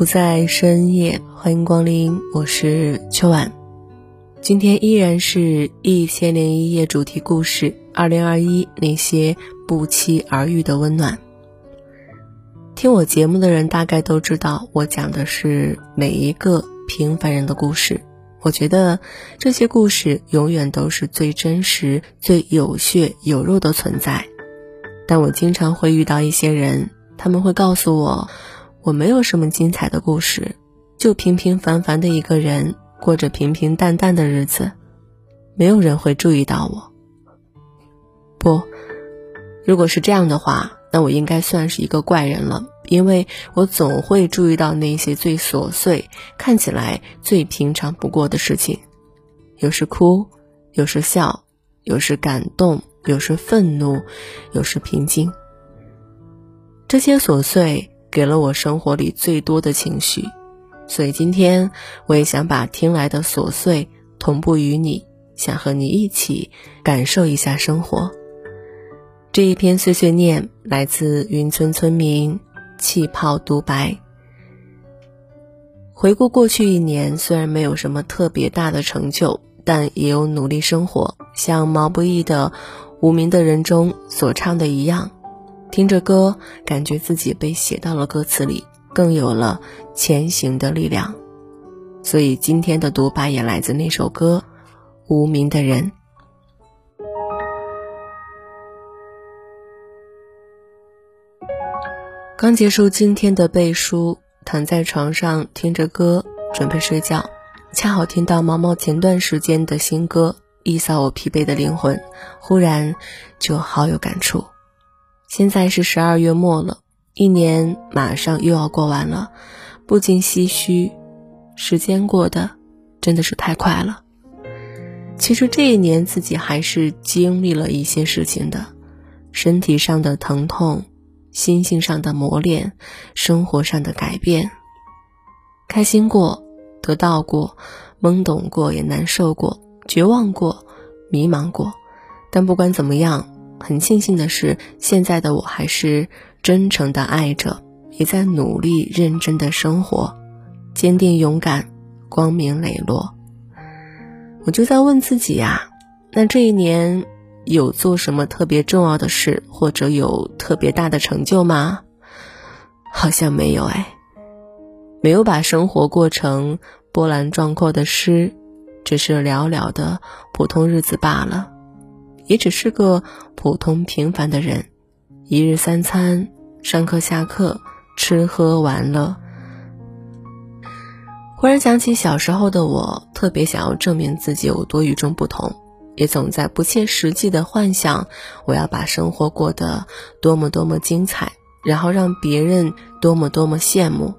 不在深夜，欢迎光临，我是秋晚。今天依然是《一千零一夜》主题故事，二零二一那些不期而遇的温暖。听我节目的人大概都知道，我讲的是每一个平凡人的故事。我觉得这些故事永远都是最真实、最有血有肉的存在。但我经常会遇到一些人，他们会告诉我。我没有什么精彩的故事，就平平凡凡的一个人，过着平平淡淡的日子，没有人会注意到我。不，如果是这样的话，那我应该算是一个怪人了，因为我总会注意到那些最琐碎、看起来最平常不过的事情，有时哭，有时笑，有时感动，有时愤怒，有时平静。这些琐碎。给了我生活里最多的情绪，所以今天我也想把听来的琐碎同步于你，想和你一起感受一下生活。这一篇碎碎念来自云村村民气泡独白。回顾过去一年，虽然没有什么特别大的成就，但也有努力生活，像毛不易的《无名的人》中所唱的一样。听着歌，感觉自己被写到了歌词里，更有了前行的力量。所以今天的独白也来自那首歌《无名的人》。刚结束今天的背书，躺在床上听着歌，准备睡觉，恰好听到毛毛前段时间的新歌，一扫我疲惫的灵魂，忽然就好有感触。现在是十二月末了，一年马上又要过完了，不禁唏嘘，时间过得真的是太快了。其实这一年自己还是经历了一些事情的，身体上的疼痛，心性上的磨练，生活上的改变。开心过，得到过，懵懂过，也难受过，绝望过，迷茫过，但不管怎么样。很庆幸的是，现在的我还是真诚的爱着，也在努力认真的生活，坚定勇敢，光明磊落。我就在问自己呀，那这一年有做什么特别重要的事，或者有特别大的成就吗？好像没有哎，没有把生活过成波澜壮阔的诗，只是寥寥的普通日子罢了。也只是个普通平凡的人，一日三餐，上课下课，吃喝玩乐。忽然想起小时候的我，特别想要证明自己有多与众不同，也总在不切实际的幻想，我要把生活过得多么多么精彩，然后让别人多么多么羡慕。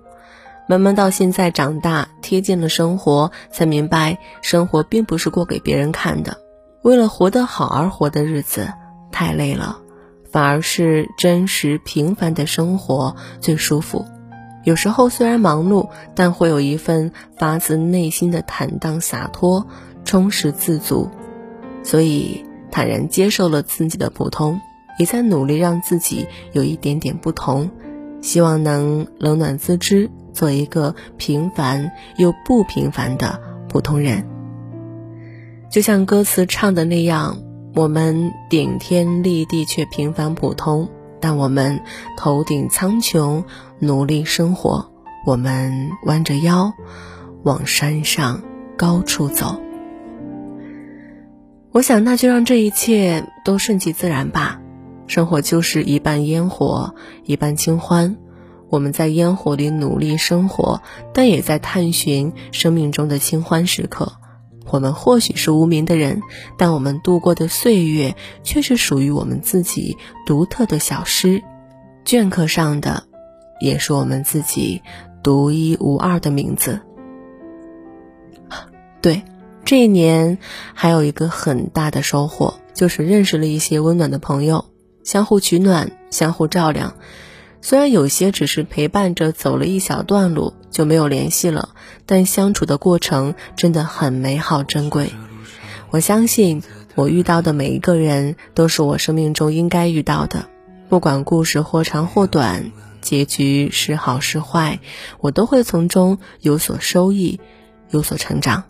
慢慢到现在长大，贴近了生活，才明白生活并不是过给别人看的。为了活得好而活的日子太累了，反而是真实平凡的生活最舒服。有时候虽然忙碌，但会有一份发自内心的坦荡洒脱，充实自足。所以坦然接受了自己的普通，也在努力让自己有一点点不同，希望能冷暖自知，做一个平凡又不平凡的普通人。就像歌词唱的那样，我们顶天立地却平凡普通，但我们头顶苍穹，努力生活。我们弯着腰，往山上高处走。我想，那就让这一切都顺其自然吧。生活就是一半烟火，一半清欢。我们在烟火里努力生活，但也在探寻生命中的清欢时刻。我们或许是无名的人，但我们度过的岁月却是属于我们自己独特的小诗，镌刻上的也是我们自己独一无二的名字。对，这一年还有一个很大的收获，就是认识了一些温暖的朋友，相互取暖，相互照亮。虽然有些只是陪伴着走了一小段路就没有联系了，但相处的过程真的很美好珍贵。我相信我遇到的每一个人都是我生命中应该遇到的，不管故事或长或短，结局是好是坏，我都会从中有所收益，有所成长。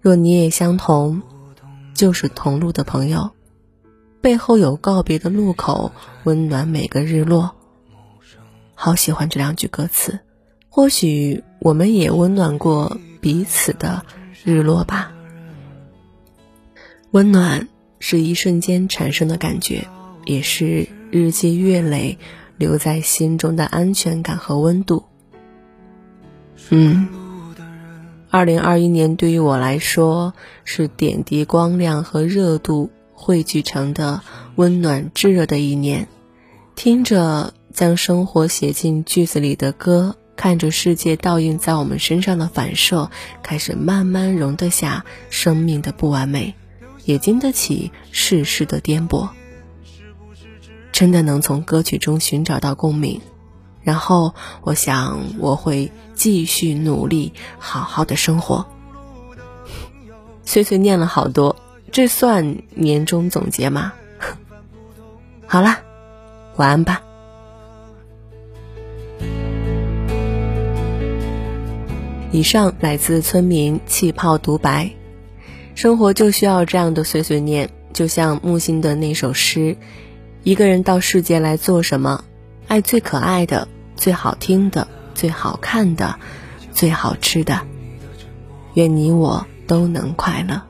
若你也相同，就是同路的朋友。背后有告别的路口，温暖每个日落。好喜欢这两句歌词，或许我们也温暖过彼此的日落吧。温暖是一瞬间产生的感觉，也是日积月累留在心中的安全感和温度。嗯，二零二一年对于我来说是点滴光亮和热度。汇聚成的温暖炙热的一年，听着将生活写进句子里的歌，看着世界倒映在我们身上的反射，开始慢慢容得下生命的不完美，也经得起世事的颠簸。真的能从歌曲中寻找到共鸣，然后我想我会继续努力，好好的生活。碎碎念了好多。这算年终总结吗？好啦，晚安吧。以上来自村民气泡独白，生活就需要这样的碎碎念，就像木心的那首诗：“一个人到世界来做什么？爱最可爱的、最好听的、最好看的、最好吃的。愿你我都能快乐。”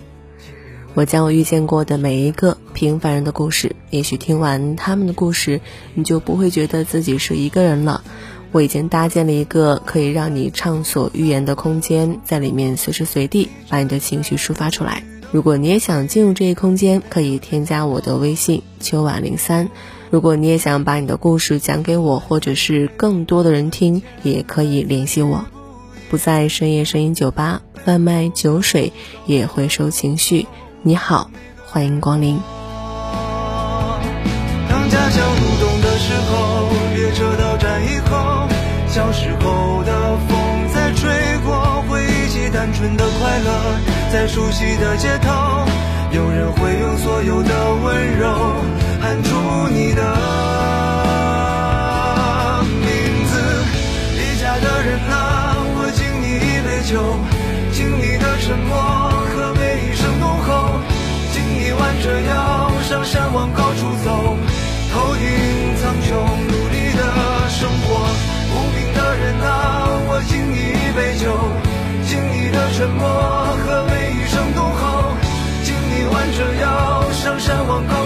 我将我遇见过的每一个平凡人的故事，也许听完他们的故事，你就不会觉得自己是一个人了。我已经搭建了一个可以让你畅所欲言的空间，在里面随时随地把你的情绪抒发出来。如果你也想进入这一空间，可以添加我的微信秋晚零三。如果你也想把你的故事讲给我，或者是更多的人听，也可以联系我。不在深夜声音酒吧贩卖酒水，也会收情绪。你好，欢迎光临。小时候的风在吹过，回忆起单纯的快乐，在熟悉的街头，有人会用所有的温柔喊出你的名字。离家的人啊，我敬你一杯酒，敬你的沉默和每一声怒吼，敬你。弯着腰上山往高处走，沉默和每一声怒吼，听你弯着腰上山望高。